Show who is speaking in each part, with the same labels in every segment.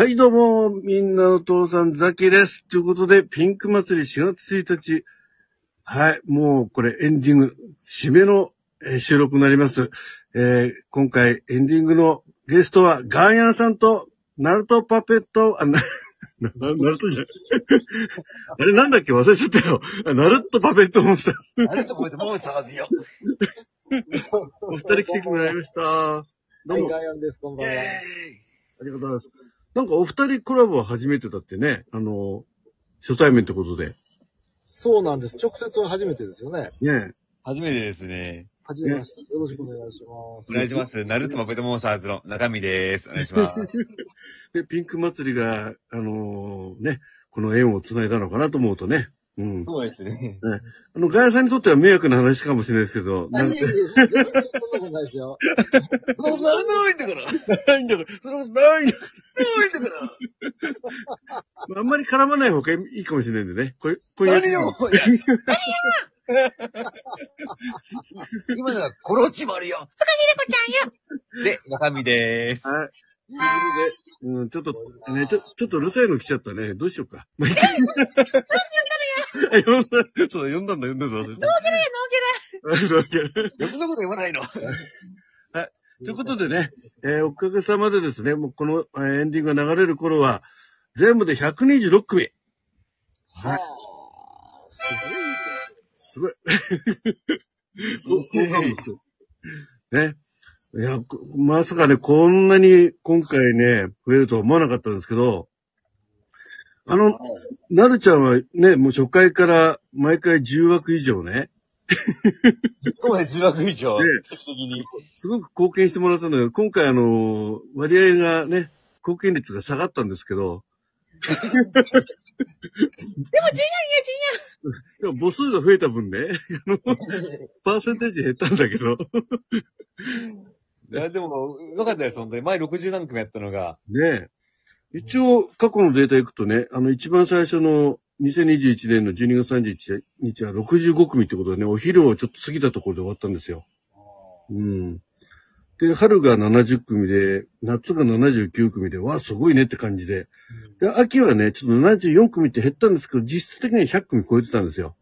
Speaker 1: はい、どうも、みんなの父さん、ザキです。ということで、ピンク祭り4月1日。はい、もうこれエンディング、締めの、えー収録になります。えー今回エンディングのゲストはガーヤンさんと、ナルトパペット、あ、な、なナルトじゃん。あれなんだっけ？忘れちゃったよ。あナルトパペットモンスター。
Speaker 2: あれとこうやってモンスターズよ。
Speaker 1: お二人来てもらいました。どうも、
Speaker 3: ガイアンです、こんばんは。
Speaker 1: ありがとうございます。なんかお二人コラボは初めてだってね、あの、初対面ってことで。
Speaker 3: そうなんです。直接は初めてですよね。
Speaker 1: ね
Speaker 2: 初めてですね。
Speaker 3: はじめまして。よろしくお願いします。
Speaker 2: お願いします。ナルトマペトモンスターズの中身です。お願いします。
Speaker 1: で、ピンク祭りが、あのーね、この縁を繋いだのかなと思うとね。うん。
Speaker 2: そうですね。
Speaker 1: あの、ガヤさんにとっては迷惑な話かもしれないですけど、いんか
Speaker 3: えいそんなことないですよ。
Speaker 2: そんなことないんだから。
Speaker 1: ないんだから、そんなことないんだか
Speaker 2: ないんだから。
Speaker 1: ら。あんまり絡まない方がいいかもしれないんでね。こういう、こういう。
Speaker 2: 何よ今のはコロチマルよ。ふかみれこちゃんよ。で、中身です。
Speaker 1: はい。ということで、うん、ちょっと、ね、ちょ、ちょっとうるさいの来ちゃったね。どうしようか。まあ、いい呼 んだ、そうだ、呼んだんだ、呼んだんだ。ノーゲラや、ノーゲラ。
Speaker 2: そんなこと言わないの。
Speaker 1: ということでね、えーおかげさまでですね、もうこの、えーエンディングが流れる頃は、全部で126組。
Speaker 3: はあ、す
Speaker 1: すごい。ね。いや、こまさかね、こんなに今回ね、増えるとは思わなかったんですけど、あの、なるちゃんはね、もう初回から毎回10枠以上ね、
Speaker 2: そうです、10枠以上。
Speaker 1: すごく貢献してもらったんだけど、今回あの、割合がね、貢献率が下がったんですけど、
Speaker 4: でも、ジュニアよ、ジュ
Speaker 1: でも母数が増えた分ね、あの、パーセンテージ減ったんだけど、
Speaker 2: いや、でも、よかったです、本当に。前60何組やったのが。
Speaker 1: ねえ。一応、過去のデータいくとね、あの、一番最初の2021年の12月31日は65組ってことでね、お昼をちょっと過ぎたところで終わったんですよ。うん。で、春が70組で、夏が79組で、わあ、すごいねって感じで。で、秋はね、ちょっと74組って減ったんですけど、実質的には100組超えてたんですよ。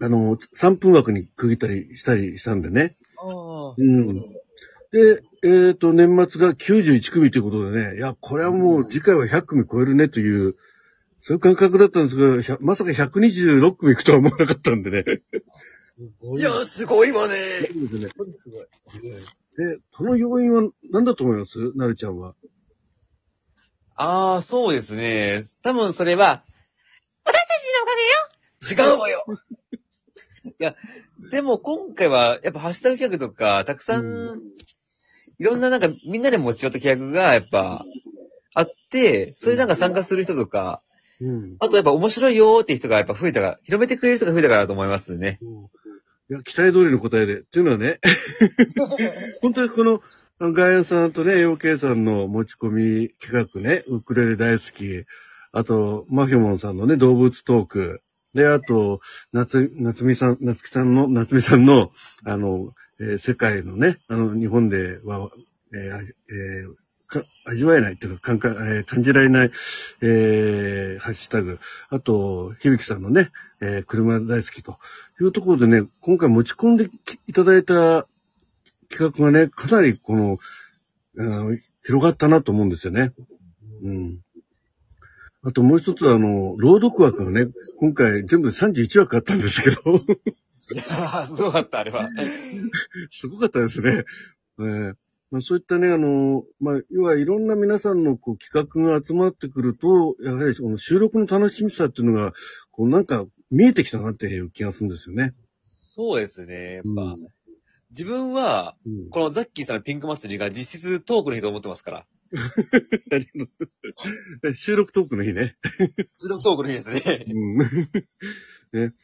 Speaker 1: あの、3分枠に区切ったりしたりしたんでね。
Speaker 2: あ
Speaker 1: うん。で、えっ、と、年末が91組ということでね、いや、これはもう次回は100組超えるねという、そういう感覚だったんですが、ひゃまさか126組いくとは思わなかったんでね。
Speaker 3: すごい。
Speaker 2: いや、すごいわね。
Speaker 1: そうです
Speaker 3: ごい。
Speaker 1: で、その要因は何だと思います？なるちゃんは。
Speaker 2: ああ、そうですね。多分それは、私たちのおかげよ違うわよいや、でも今回は、やっぱハッシュタグ企画とか、たくさん、
Speaker 1: う
Speaker 2: いろんななんか、みんなで持ち寄った企画が、やっぱ、あって、それなんか参加する人とか、
Speaker 1: うん。
Speaker 2: あとやっぱ面白いよーって人がやっぱ増えたから、広めてくれる人が増えたからと思いますね。
Speaker 1: いや、期待通りの答えで。っていうのはね、本当にこの、ガイアンさんとね、AOK さんの持ち込み企画ね、ウクレレ大好き。あと、マフィモンさんのね、動物トーク。で、あと、夏、夏美さん、夏木さんの、夏美さんの、あの、えー世界のね、あの、日本では、えーえーか味わえないっていうか、感かえー感じられない、えーハッシュタグ。あと、響さんのね、えー車大好きというところでね、今回持ち込んでいただいた企画がね、かなりこの、あの広がったなと思うんですよね。うん。あともう一つあの、朗読枠がね、今回全部で31枠あったんですけど、
Speaker 2: いやー、すごかった、あれは。
Speaker 1: すごかったですね。えーまあ、そういったね、あの、まあ、要はいろんな皆さんのこう企画が集まってくると、やはりその収録の楽しみさっていうのが、こうなんか見えてきたなっていう気がするんですよね。
Speaker 2: そうですね、やっぱ。
Speaker 1: うん
Speaker 2: 自分は、
Speaker 1: うん
Speaker 2: このザッキーさんのピンク祭りが実質トークの日と思ってますから。
Speaker 1: 収録トークの日ね。
Speaker 2: 収録トークの日ですね。
Speaker 1: うん。ね。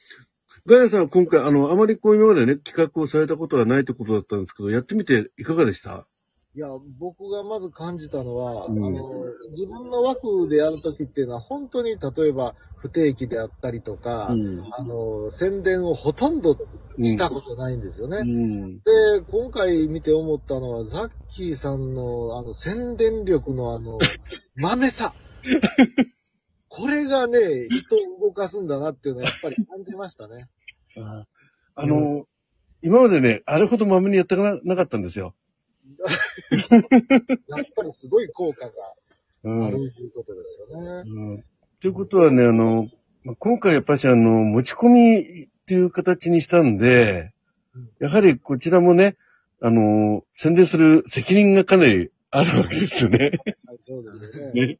Speaker 1: ガヤさんは今回、あの、あまりこう今までね、企画をされたことはないってことだったんですけど、やってみていかがでした？
Speaker 3: いや、僕がまず感じたのは、
Speaker 1: うん
Speaker 3: あの、自分の枠でやるときっていうのは、本当に例えば不定期であったりとか、
Speaker 1: うん。
Speaker 3: あの、宣伝をほとんどしたことないんですよね。
Speaker 1: うん。
Speaker 3: で、今回見て思ったのは、ザッキーさんの、あの、宣伝力のあの、豆さ。これがね、人を動かすんだなっていうのはやっぱり感じましたね。
Speaker 1: ああの、今までね、あれほどまめにやってななかったんですよ。
Speaker 3: やっぱりすごい効果が
Speaker 1: うん。
Speaker 3: あるということですよね。
Speaker 1: うん。ということはね、あの、まあ今回やっぱしあの、持ち込みっていう形にしたんで
Speaker 3: うん、
Speaker 1: やはりこちらもね、あの、宣伝する責任がかなりあるわけですよね。
Speaker 3: はい、そうですよね。
Speaker 1: ね。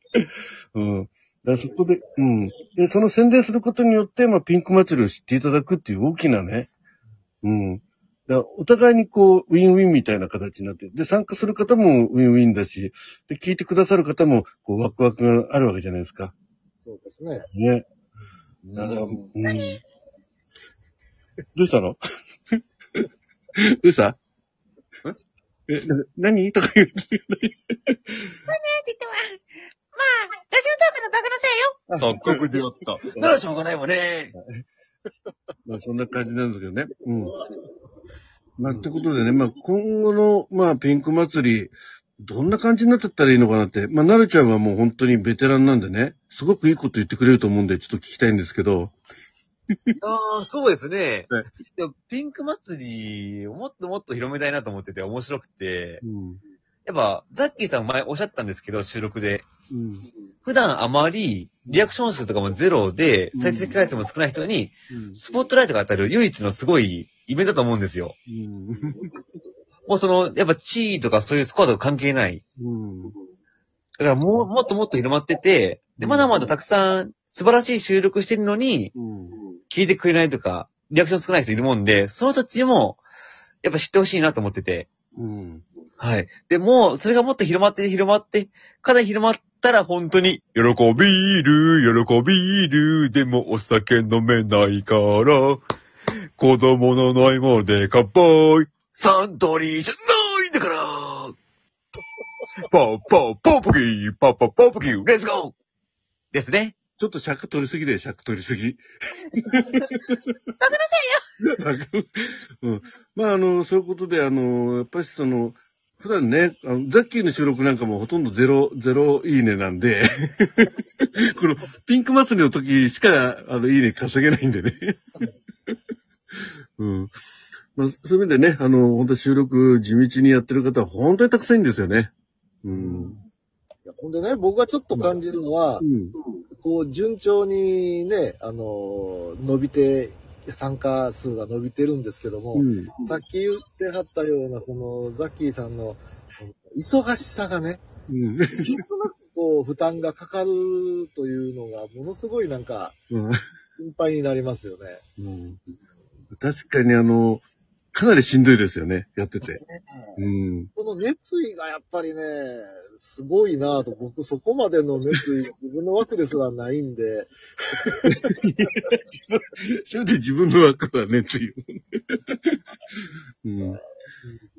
Speaker 1: うん。だそこで、うん。で、その宣伝することによって、まあ、ピンク祭りを知っていただくっていう大きなね、うん。だお互いにこう、ウィンウィンみたいな形になって、で、参加する方もウィンウィンだし、で、聞いてくださる方も、こう、ワクワクがあるわけじゃないですか。
Speaker 3: そうですね。
Speaker 1: ね。だから、うん。どうしたの？どうしたえ、な何？とか言う。
Speaker 5: って言っては、まあ、ラジオトークのバカのせいよ。
Speaker 2: 即刻出よった。ならしょうがないわね。
Speaker 1: まあそんな感じなんですけどね。うん。まあ、ってことでね、まあ今後の、まあピンク祭り、どんな感じになってったらいいのかなって。まあ、なるちゃんはもう本当にベテランなんでね、すごくいいこと言ってくれると思うんで、ちょっと聞きたいんですけど。
Speaker 2: ああ、そうですね
Speaker 1: はい。
Speaker 2: ピンク祭りをもっともっと広めたいなと思ってて面白くて、
Speaker 1: うん。
Speaker 2: やっぱ、ザッキーさん前おっしゃったんですけど、収録で。
Speaker 1: うん。
Speaker 2: 普段あまり、リアクション数とかもゼロで、再生回数も少ない人に、スポットライトが当たる唯一のすごいイベントだと思うんですよ。
Speaker 1: うん。
Speaker 2: もうその、やっぱ地位とかそういうスコアとか関係ない。
Speaker 1: うん。
Speaker 2: だからもう、もっともっと広まってて、で、まだまだたくさん素晴らしい収録してるのに、
Speaker 1: うん。
Speaker 2: 聞いてくれないとか、リアクション少ない人いるもんで、その人たちも、やっぱ知ってほしいなと思ってて。
Speaker 1: うん。
Speaker 2: はい。で、もう、それがもっと広まって広まって、かなり広まったら本当に、喜びる、喜びる、でもお酒飲めないから、子供のないもので乾杯、サントリーじゃないんだから、パーパーパープキー、パーパーパープキー、レッツゴーですね。
Speaker 1: ちょっと尺取りすぎで、尺取りすぎ。バカのせいようん。まあ、あの、そういうことで、あの、やっぱりその、普段ね、あのザッキーの収録なんかもほとんどゼロ、ゼロいいねなんで、このピンク祭りの時しか、あの、いいね稼げないんでね。うん。まあ、そういう意味でね、あの、本当収録地道にやってる方は本当にたくさんいるんですよね。うん。
Speaker 3: いやほんでね、僕がちょっと感じるのは、
Speaker 1: うん。
Speaker 3: こう、順調にね、あの、伸びて、参加数が伸びてるんですけども、
Speaker 1: うん。
Speaker 3: さっき言ってはったような、その、ザッキーさんの、忙しさがね、
Speaker 1: うん。
Speaker 3: いつなくこう、負担がかかるというのが、ものすごいなんか、
Speaker 1: うん
Speaker 3: 心配になりますよね。
Speaker 1: うん確かにあの、かなりしんどいですよね、やってて。うん。
Speaker 3: この熱意がやっぱりね、すごいなぁと、僕そこまでの熱意、自分の枠ですらないんで、
Speaker 1: それで自分の枠は熱意を。うん。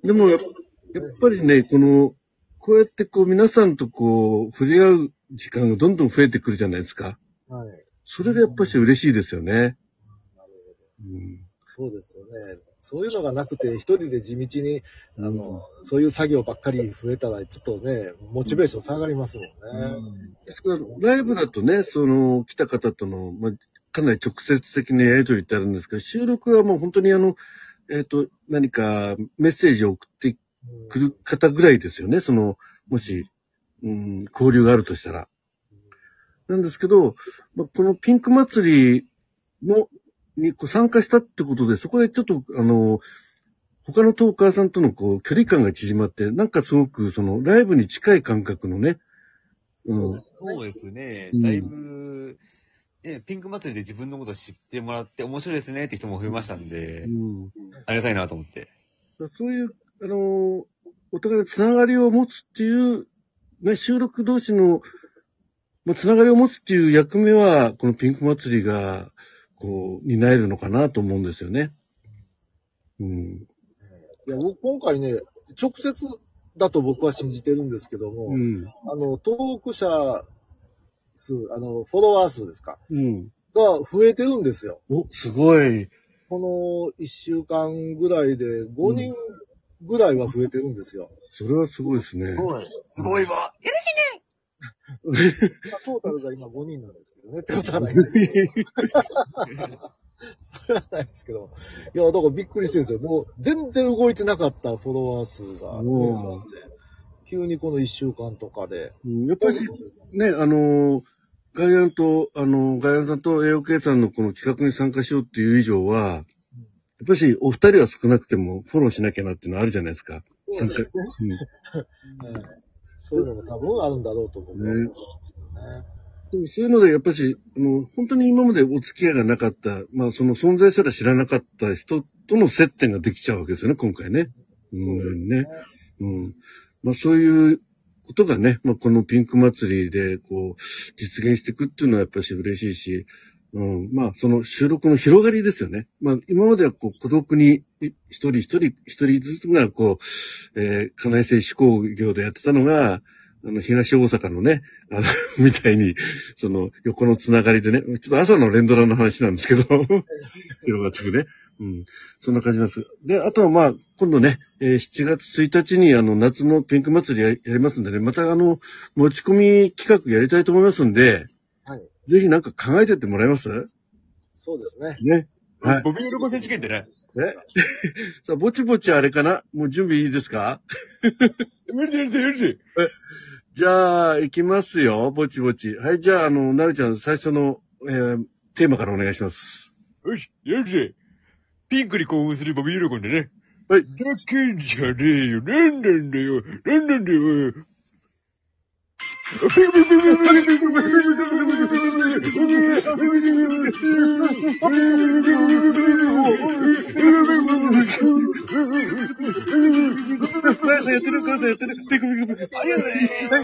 Speaker 1: でもやっ、やっぱりね、この、こうやってこう皆さんとこう、触れ合う時間がどんどん増えてくるじゃないですか。
Speaker 3: はい。
Speaker 1: それでやっぱし嬉しいですよね。
Speaker 3: なるほど。
Speaker 1: うん。
Speaker 3: そうですよね。そういうのがなくて、一人で地道に、あの、そういう作業ばっかり増えたら、ちょっとね、モチベーション下がりますもんね。
Speaker 1: ですから、ライブだとね、その、来た方との、まあ、かなり直接的なやりとりってあるんですけど、収録はもう本当にあの、えっ、と、何かメッセージを送って
Speaker 3: うん
Speaker 1: くる方ぐらいですよね、その、もし、うん、交流があるとしたら。なんですけど、まあ、このピンク祭りの、にこう参加したってことで、そこでちょっと、あの、他のトーカーさんとのこう、距離感が縮まって、なんかすごくその、ライブに近い感覚のね、うん、
Speaker 2: そうですね
Speaker 1: うん
Speaker 2: だいぶ、ね、ピンク祭りで自分のこと知ってもらって面白いですねって人も増えましたんで、
Speaker 1: うん。
Speaker 2: ありがたいなと思って。
Speaker 1: そういう、あの、お互いのつながりを持つっていう、ね、収録同士の、まあ、つながりを持つっていう役目は、このピンク祭りが、こう、担えるのかなと思うんですよね。うん。
Speaker 3: いや、僕今回ね、直接だと僕は信じてるんですけども、
Speaker 1: うん。
Speaker 3: あの、登録者数、あの、フォロワー数ですか、
Speaker 1: うん。
Speaker 3: が増えてるんですよ。
Speaker 1: お、すごい。
Speaker 3: この1週間ぐらいで5人ぐらいは増えてるんですよ。
Speaker 1: それはすごいですね。
Speaker 2: すごいわ。
Speaker 5: よろしね。
Speaker 3: ま あトータルが今5人なんですけどね。ってことはないんですけど。それはないですけど。いや、だからびっくりしてるんですよ。もう全然動いてなかったフォロワー数が、
Speaker 1: おー
Speaker 3: 急にこの1週間とかで。
Speaker 1: うんやっぱりね、あのー、ガイアンと、あのー、ガイアンさんと AOK さんのこの企画に参加しようっていう以上は、やっぱりお二人は少なくてもフォローしなきゃなっていうのはあるじゃないですか。参加。うん
Speaker 3: はいそういうのも多分あるんだろうと思うんですよね。
Speaker 1: でもそういうので、やっぱし、あの、本当に今までお付き合いがなかった、まあその存在すら知らなかった人との接点ができちゃうわけですよね、今回ね。うん、ね。うん。まあそういうことがね、まあこのピンク祭りで、こう、実現していくっていうのはやっぱし嬉しいし、うん。まあその収録の広がりですよね。まあ今まではこう孤独にい一人一人、一人ずつがこう、えー、家内製手工業でやってたのが、あの、東大阪のね、あの、みたいに、その、横のつながりでね、ちょっと朝の連ドラの話なんですけど、広がってくね。うん。そんな感じなんです。で、あとはまあ、今度ね、えー7月1日にあの、夏のピンク祭りややりますんでね、またあの、持ち込み企画やりたいと思いますんで、
Speaker 3: はい。
Speaker 1: ぜひなんか考えてってもらえます？
Speaker 3: そうですね。
Speaker 1: ね。はい。
Speaker 2: ボビーロコ選手権ってね。
Speaker 1: え？さあ、ぼちぼちあれかな？もう準備いいですか？
Speaker 2: 無理だ、無理だ、無理だ。
Speaker 1: じゃあ、行きますよ、ぼちぼち。はい、じゃあ、あの、なるちゃん、最初の、えー、テーマからお願いします。
Speaker 2: よし、やるぜ。ピンクに興奮するボビーロコンでね。
Speaker 1: はい。
Speaker 2: だけんじゃねえよ。なんなんだよ。なんなんだよ。
Speaker 1: 母